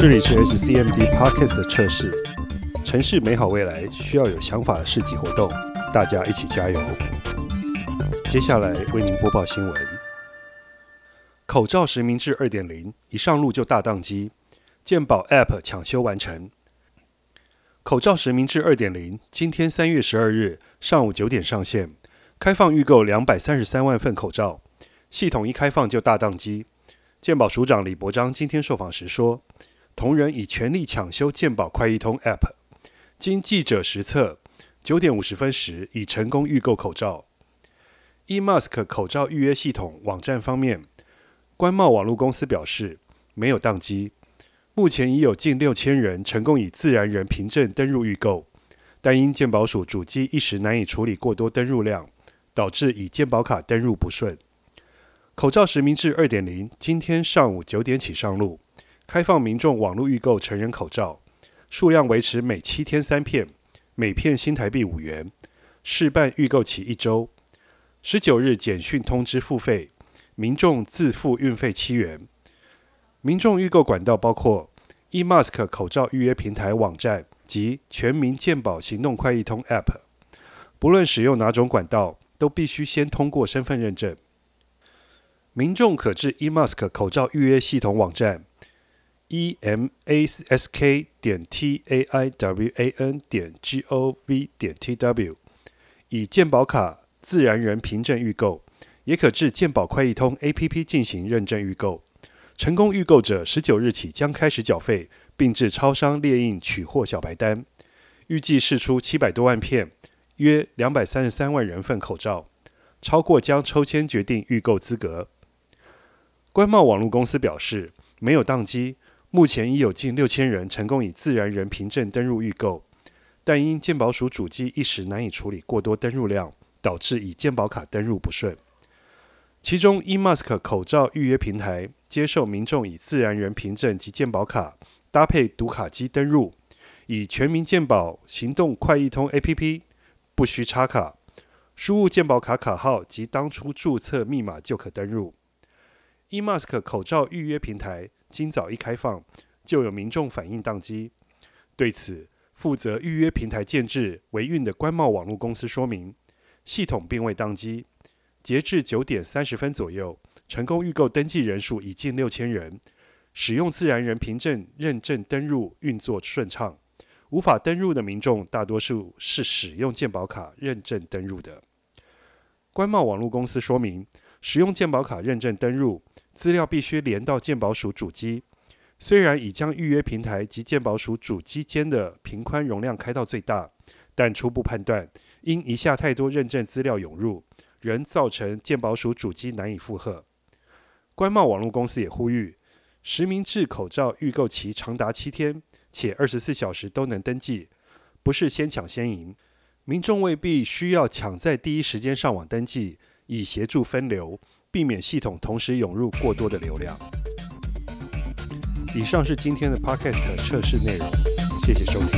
这里是 SCMD Podcast 的测试，城市美好未来需要有想法的市集活动，大家一起加油。接下来为您播报新闻：口罩实名制二点零一上路就大宕机，健保 App 抢修完成。口罩实名制二点零今天三月十二日上午九点上线，开放预购两百三十三万份口罩，系统一开放就大宕机。健保署长李伯章今天受访时说。同仁已全力抢修健保快易通 App，经记者实测，九点五十分时已成功预购口罩。eMask 口罩预约系统网站方面，关贸网络公司表示没有宕机，目前已有近六千人成功以自然人凭证登入预购，但因健保署主机一时难以处理过多登入量，导致以健保卡登入不顺。口罩实名制二点零今天上午九点起上路。开放民众网络预购成人口罩，数量维持每七天三片，每片新台币五元，试办预购期一周。十九日简讯通知付费，民众自付运费七元。民众预购管道包括 eMask 口罩预约平台网站及全民健保行动快易通 App，不论使用哪种管道，都必须先通过身份认证。民众可至 eMask 口罩预约系统网站。E m a s k 点 t a i w a n 点 g o v 点 t w 以健保卡自然人凭证预购，也可至健保快易通 A P P 进行认证预购。成功预购者，十九日起将开始缴费，并至超商列印取货小白单。预计释出七百多万片，约两百三十三万人份口罩，超过将抽签决定预购资格。关贸网络公司表示，没有宕机。目前已有近六千人成功以自然人凭证登入预购，但因健保署主机一时难以处理过多登入量，导致以健保卡登入不顺。其中，eMask 口罩预约平台接受民众以自然人凭证及健保卡搭配读卡机登入，以全民健保行动快易通 APP 不需插卡，输入健保卡卡号及当初注册密码就可登入。eMask 口罩预约平台。今早一开放，就有民众反映宕机。对此，负责预约平台建置维运的官贸网络公司说明，系统并未宕机。截至九点三十分左右，成功预购登记人数已近六千人，使用自然人凭证认证登入运作顺畅。无法登入的民众，大多数是使用健保卡认证登入的。官贸网络公司说明，使用健保卡认证登入。资料必须连到健保署主机，虽然已将预约平台及健保署主机间的频宽容量开到最大，但初步判断，因一下太多认证资料涌入，仍造成健保署主机难以负荷。官贸网络公司也呼吁，实名制口罩预购期长达七天，且二十四小时都能登记，不是先抢先赢，民众未必需要抢在第一时间上网登记，以协助分流。避免系统同时涌入过多的流量。以上是今天的 Podcast 测试内容，谢谢收听。